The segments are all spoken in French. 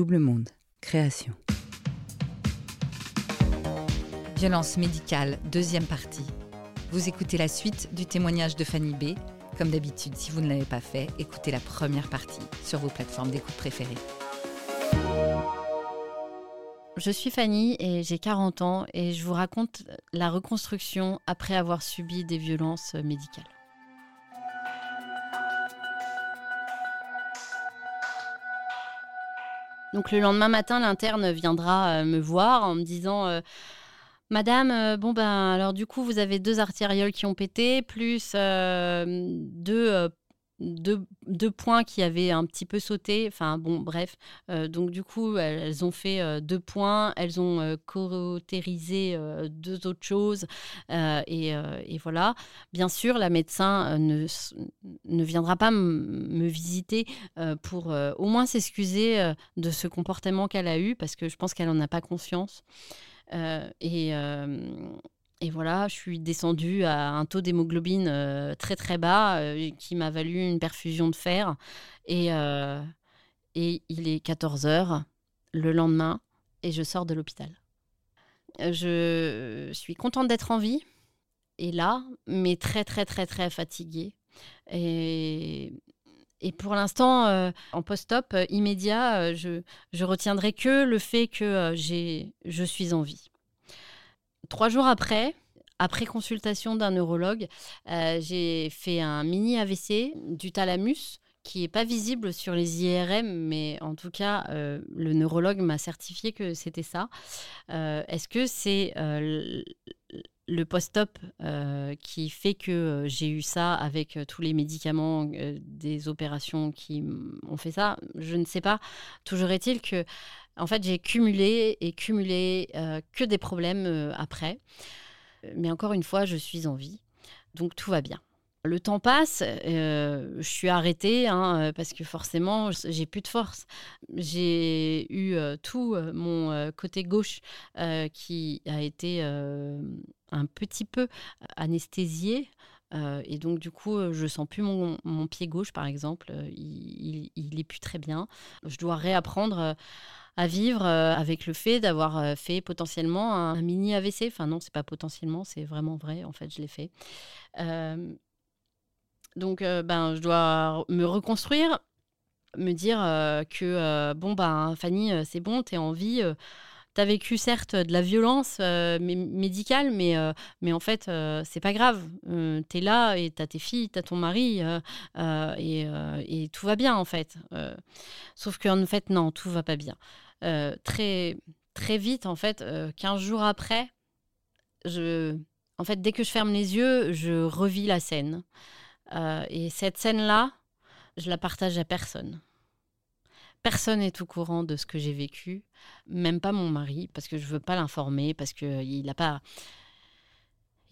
Double Monde, création. Violence médicale, deuxième partie. Vous écoutez la suite du témoignage de Fanny B. Comme d'habitude, si vous ne l'avez pas fait, écoutez la première partie sur vos plateformes d'écoute préférées. Je suis Fanny et j'ai 40 ans et je vous raconte la reconstruction après avoir subi des violences médicales. Donc le lendemain matin, l'interne viendra euh, me voir en me disant euh, Madame, euh, bon ben alors du coup vous avez deux artérioles qui ont pété, plus deux deux, points qui avaient un petit peu sauté. Enfin, bon, bref. Euh, donc, du coup, elles, ont fait euh, deux points. Elles ont euh, deux autres choses. Et, voilà. Bien sûr, la médecin ne, ne viendra pas me visiter pour au moins s'excuser de ce comportement qu'elle a eu, parce que je pense qu'elle n'en a pas conscience. et et voilà, je suis descendue à un taux d'hémoglobine euh, très très bas euh, qui m'a valu une perfusion de fer. Et, euh, il est 14 heures le lendemain et je sors de l'hôpital. Je suis contente d'être en vie et là, mais très très très très fatiguée. Et, et pour l'instant, en post-op immédiat, je, je retiendrai que le fait que j'ai, je suis en vie. Trois jours après, après consultation d'un neurologue, euh, j'ai fait un mini AVC du thalamus qui n'est pas visible sur les IRM, mais en tout cas, euh, le neurologue m'a certifié que c'était ça. Euh, est-ce que c'est le post-op qui fait que j'ai eu ça avec tous les médicaments des opérations qui ont fait ça Je ne sais pas. Toujours est-il que en fait, j'ai cumulé et cumulé euh, que des problèmes euh, après. Mais encore une fois, je suis en vie. Donc tout va bien. Le temps passe, euh, je suis arrêtée hein, parce que forcément, j'ai plus de force. J'ai eu tout mon côté gauche qui a été un petit peu anesthésié. et donc, du coup, je sens plus mon, pied gauche, par exemple. Il, il, est plus très bien. Je dois réapprendre à vivre euh, avec le fait d'avoir euh, fait potentiellement un, mini AVC. Enfin non, c'est pas potentiellement, c'est vraiment vrai. En fait, je l'ai fait. Euh, donc, ben, je dois me reconstruire, me dire que bon ben Fanny, c'est bon, tu es en vie. Tu as vécu certes de la violence médicale, mais, mais en fait, c'est pas grave. tu es là et tu as tes filles, tu as ton mari, et, tout va bien en fait. sauf qu'en fait, non, tout va pas bien. Euh, très, très vite, en fait, 15 euh, jours après, en fait, dès que je ferme les yeux, je revis la scène. Euh, et cette scène-là, je la partage à personne. Personne n'est au courant de ce que j'ai vécu, même pas mon mari, parce que je veux pas l'informer, parce qu'il n'a pas,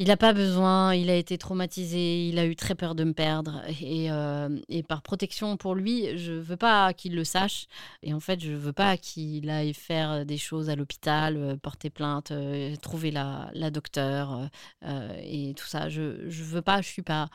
il n'a pas besoin, il a été traumatisé, il a eu très peur de me perdre. Euh, et, par protection pour lui, je veux pas qu'il le sache. Et en fait, je veux pas qu'il aille faire des choses à l'hôpital, euh, porter plainte, euh, trouver la, la docteur et tout ça. Je, je veux pas, je suis pas.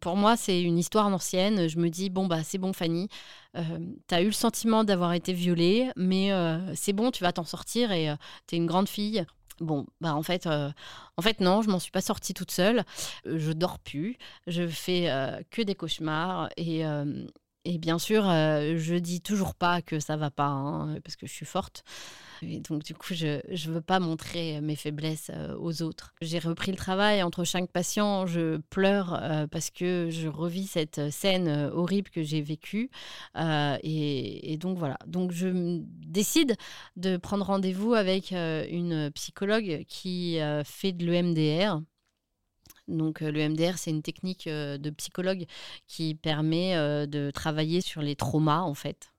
Pour moi, c'est une histoire ancienne. Je me dis, bon, bah, c'est bon, Fanny, tu as eu le sentiment d'avoir été violée, mais c'est bon, tu vas t'en sortir et tu es une grande fille. Bon, bah en fait, euh, en fait non, je m'en suis pas sortie toute seule. Je dors plus, je fais euh, que des cauchemars et, euh, et bien sûr, je dis toujours pas que ça va pas, hein, parce que je suis forte. Et donc, du coup, je ne veux pas montrer mes faiblesses euh, aux autres. J'ai repris le travail entre chaque patient. Je pleure euh, parce que je revis cette scène euh, horrible que j'ai vécue. Et, donc, voilà. Donc, je décide de prendre rendez-vous avec une psychologue qui fait de l'EMDR. Donc le MDR, c'est une technique de psychologue qui permet de travailler sur les traumas en fait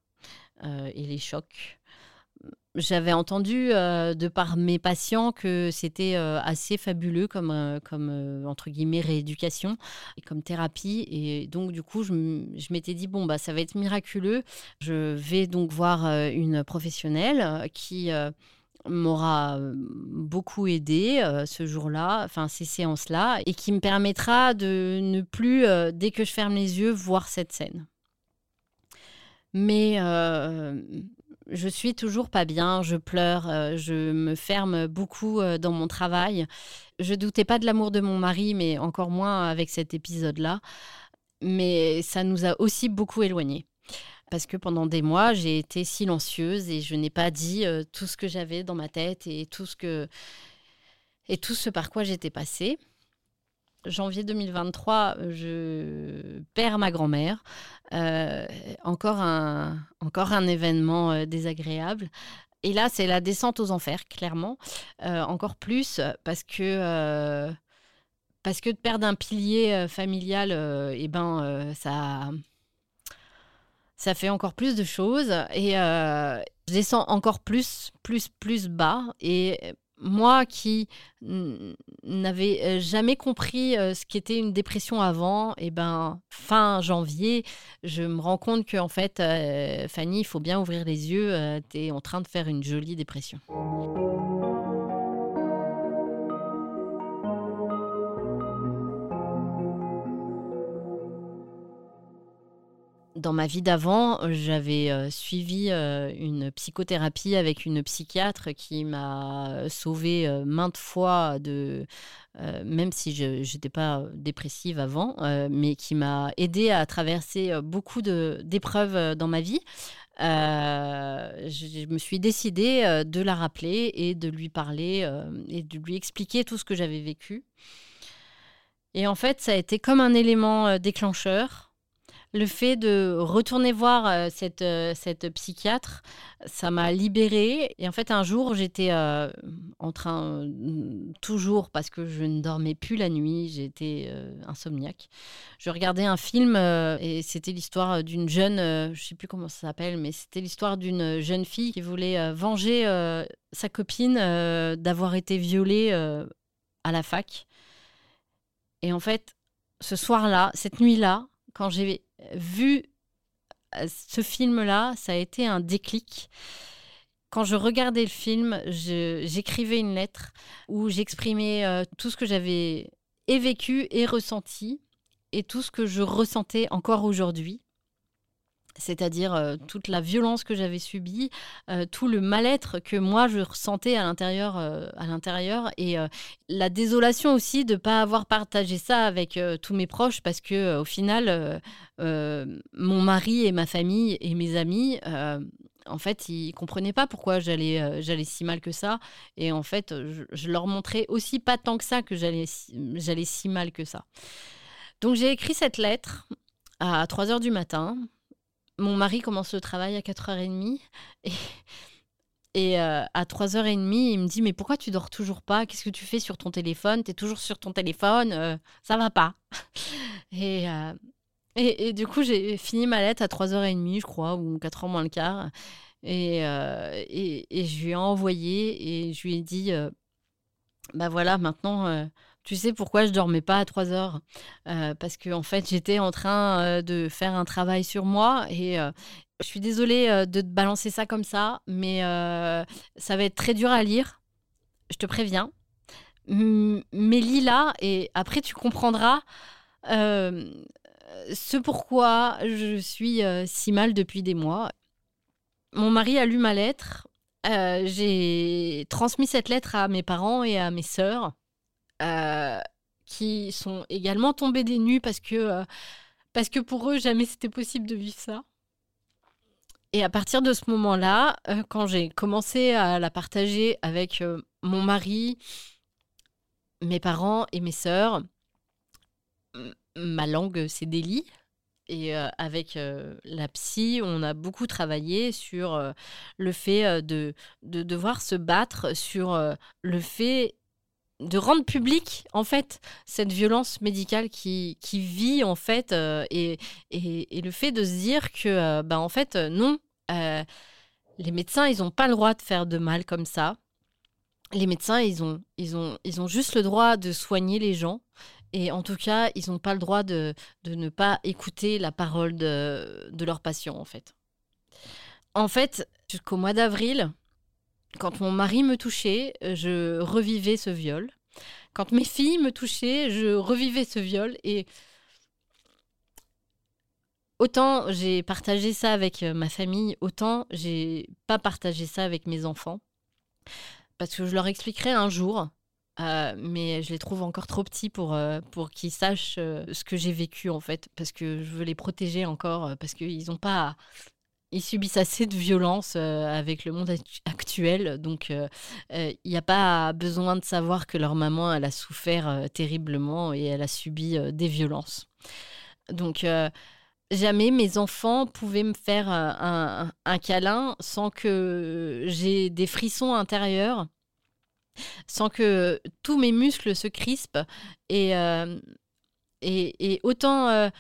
et les chocs j'avais entendu euh, de par mes patients que c'était euh, assez fabuleux comme, euh, comme entre guillemets rééducation et comme thérapie. Et donc du coup, je, m'étais dit bon bah ça va être miraculeux. Je vais donc voir une professionnelle qui m'aura beaucoup aidé ce jour-là, enfin ces séances-là, et qui me permettra de ne plus, dès que je ferme les yeux, voir cette scène. Mais je suis toujours pas bien, je pleure, euh, je me ferme beaucoup euh, dans mon travail. Je doutais pas de l'amour de mon mari, mais encore moins avec cet épisode-là. Mais ça nous a aussi beaucoup éloignés. Parce que pendant des mois, j'ai été silencieuse et je n'ai pas dit euh, tout ce que j'avais dans ma tête et tout ce que et tout ce par quoi j'étais passée janvier 2023, je perds ma grand-mère. Euh, encore, un, encore un événement euh, désagréable. Et là, c'est la descente aux enfers, clairement. Encore plus parce que, parce que de perdre un pilier familial, eh ben, ça, ça fait encore plus de choses. Et je descends encore plus, plus, plus bas. Et moi qui n'avais euh, jamais compris euh, ce qu'était une dépression avant, et eh ben fin janvier, je me rends compte que en fait, euh, Fanny, il faut bien ouvrir les yeux. tu es en train de faire une jolie dépression. Dans ma vie d'avant, j'avais euh, suivi euh, une psychothérapie avec une psychiatre qui m'a sauvée euh, maintes fois de, même si je n'étais pas dépressive avant, mais qui m'a aidée à traverser beaucoup d'épreuves dans ma vie. je me suis décidée de la rappeler et de lui parler et de lui expliquer tout ce que j'avais vécu. Et en fait, ça a été comme un élément déclencheur le fait de retourner voir euh, cette, euh, cette psychiatre, ça m'a libérée. Et en fait, un jour, j'étais euh, en train, toujours parce que je ne dormais plus la nuit, j'étais insomniaque. Je regardais un film et c'était l'histoire d'une jeune, je ne sais plus comment ça s'appelle, mais c'était l'histoire d'une jeune fille qui voulait venger sa copine d'avoir été violée à la fac. Et en fait, ce soir-là, cette nuit-là, quand j'ai vu euh, ce film-là, ça a été un déclic. Quand je regardais le film, j'écrivais une lettre où j'exprimais euh, tout ce que j'avais vécu et ressenti et tout ce que je ressentais encore aujourd'hui c'est-à-dire euh, toute la violence que j'avais subie, euh, tout le mal-être que moi je ressentais à l'intérieur, euh, à l'intérieur, et la désolation aussi de ne pas avoir partagé ça avec tous mes proches, parce que au final, mon mari et ma famille et mes amis. en fait, ils comprenaient pas pourquoi j'allais j'allais si mal que ça. Et en fait, je, leur montrais aussi pas tant que ça que j'allais j'allais si mal que ça. Donc j'ai écrit cette lettre à 3 heures du matin mon mari commence le travail à 4h30 et, et euh, à 3h30, il me dit Mais pourquoi tu dors toujours pas? Qu'est-ce que tu fais sur ton téléphone? Tu es toujours sur ton téléphone euh, Ça va pas. Euh, et, et, du coup, j'ai fini ma lettre à 3h30, je crois, ou 4h moins le quart. Et, et, et, je lui ai envoyé et je lui ai dit Bah voilà, maintenant tu sais pourquoi je dormais pas à 3 heures? Euh, Parce que en fait, j'étais en train euh, de faire un travail sur moi et euh, je suis désolée de te balancer ça comme ça, mais ça va être très dur à lire. Je te préviens. mais lis-la et après tu comprendras ce pourquoi je suis si mal depuis des mois. Mon mari a lu ma lettre. J'ai transmis cette lettre à mes parents et à mes sœurs. Euh, qui sont également tombés des nues parce que, euh, parce que pour eux, jamais c'était possible de vivre ça. Et à partir de ce moment-là, euh, quand j'ai commencé à la partager avec mon mari, mes parents et mes sœurs, ma langue s'est délie. Et avec la psy, on a beaucoup travaillé sur le fait de, de devoir se battre sur le fait de rendre public en fait cette violence médicale qui, qui vit en fait euh, et, et, le fait de se dire que euh, bah, en fait euh, non les médecins ils n'ont pas le droit de faire de mal comme ça. Les médecins ils ont ils ont ils ont juste le droit de soigner les gens. Et en tout cas ils n'ont pas le droit de, de, ne pas écouter la parole de, de leurs patients en fait. En fait jusqu'au mois d'avril quand mon mari me touchait, je revivais ce viol. Quand mes filles me touchaient, je revivais ce viol. Et autant j'ai partagé ça avec ma famille, autant j'ai pas partagé ça avec mes enfants. Parce que je leur expliquerai un jour, mais je les trouve encore trop petits pour, pour qu'ils sachent ce que j'ai vécu en fait, parce que je veux les protéger encore, parce qu'ils n'ont pas ils subissent assez de violence euh, avec le monde actuel, donc il euh, n'y a pas besoin de savoir que leur maman elle a souffert euh, terriblement et elle a subi des violences. Donc jamais mes enfants pouvaient me faire un, câlin sans que j'ai des frissons intérieurs, sans que tous mes muscles se crispent et, et autant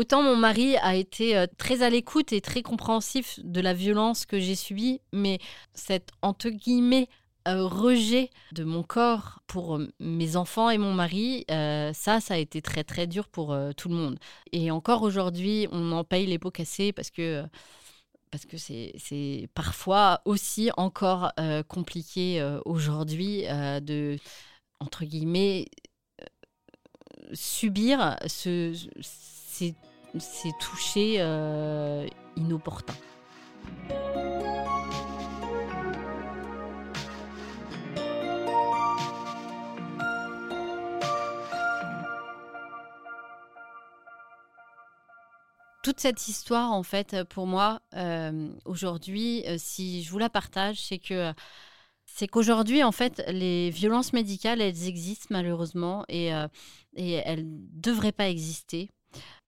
Autant mon mari a été euh, très à l'écoute et très compréhensif de la violence que j'ai subie, mais cet entre guillemets euh, rejet de mon corps pour euh, mes enfants et mon mari, ça, ça a été très très dur pour tout le monde. Et encore aujourd'hui, on en paye les pots cassés parce que parce que c'est parfois aussi encore compliqué aujourd'hui de entre guillemets subir ce, ces c'est touché euh, inopportun. Toute cette histoire, en fait, pour moi, euh, aujourd'hui, euh, si je vous la partage, c'est que c'est qu'aujourd'hui, en fait, les violences médicales, elles existent malheureusement et, et elles ne devraient pas exister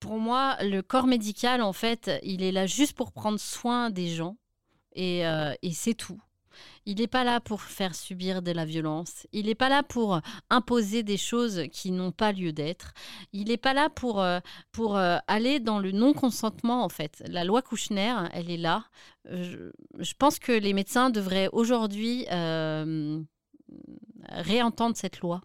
pour moi, le corps médical, en fait, il est là juste pour prendre soin des gens et, euh, c'est tout. Il n'est pas là pour faire subir de la violence. Il n'est pas là pour imposer des choses qui n'ont pas lieu d'être. Il n'est pas là pour, euh, pour euh, aller dans le non-consentement, en fait. La loi Kouchner, elle est là. Je, je pense que les médecins devraient aujourd'hui réentendre cette loi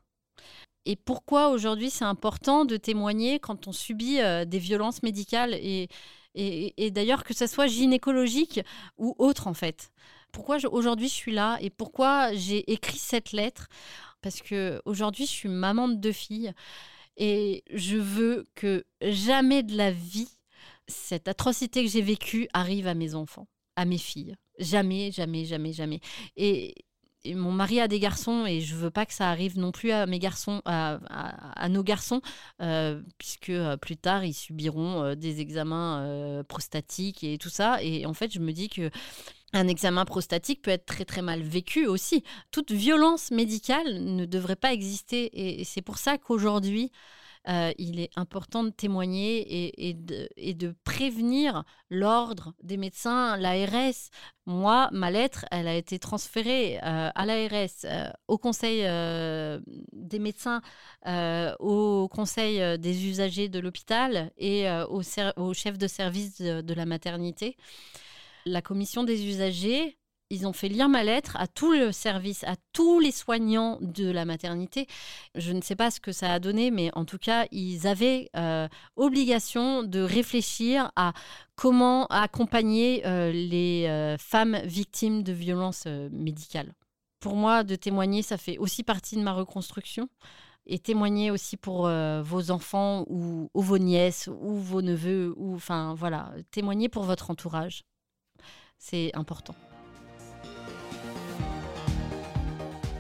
et pourquoi aujourd'hui c'est important de témoigner quand on subit euh, des violences médicales et, et, d'ailleurs que ce soit gynécologique ou autre en fait? Pourquoi aujourd'hui je suis là et pourquoi j'ai écrit cette lettre? Parce que aujourd'hui je suis maman de deux filles et je veux que jamais de la vie cette atrocité que j'ai vécue arrive à mes enfants, à mes filles. Jamais, jamais, jamais, jamais. Et, mon mari a des garçons et je veux pas que ça arrive non plus à mes garçons, à, nos garçons, euh, puisque euh, plus tard ils subiront euh, des examens prostatiques et tout ça. Et en fait, je me dis que un examen prostatique peut être très très mal vécu aussi. Toute violence médicale ne devrait pas exister et c'est pour ça qu'aujourd'hui, euh, il est important de témoigner et, de, prévenir l'ordre des médecins, l'ARS. Moi, ma lettre, elle a été transférée euh, à l'ARS, euh, au Conseil des médecins, au Conseil des usagers de l'hôpital et au, chef de service de la maternité. La commission des usagers ils ont fait lire ma lettre à tout le service, à tous les soignants de la maternité. Je ne sais pas ce que ça a donné, mais en tout cas, ils avaient euh, obligation de réfléchir à comment accompagner euh, les euh, femmes victimes de violences médicales. Pour moi, de témoigner, ça fait aussi partie de ma reconstruction. Et témoigner aussi pour vos enfants ou, ou, vos nièces ou vos neveux, ou enfin voilà, témoigner pour votre entourage. C'est important.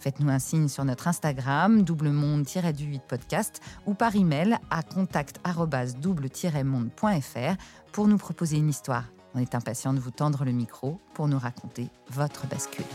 Faites-nous un signe sur notre Instagram, doublemonde-du8 podcast, ou par email à contact-double-monde.fr pour nous proposer une histoire. On est impatient de vous tendre le micro pour nous raconter votre bascule.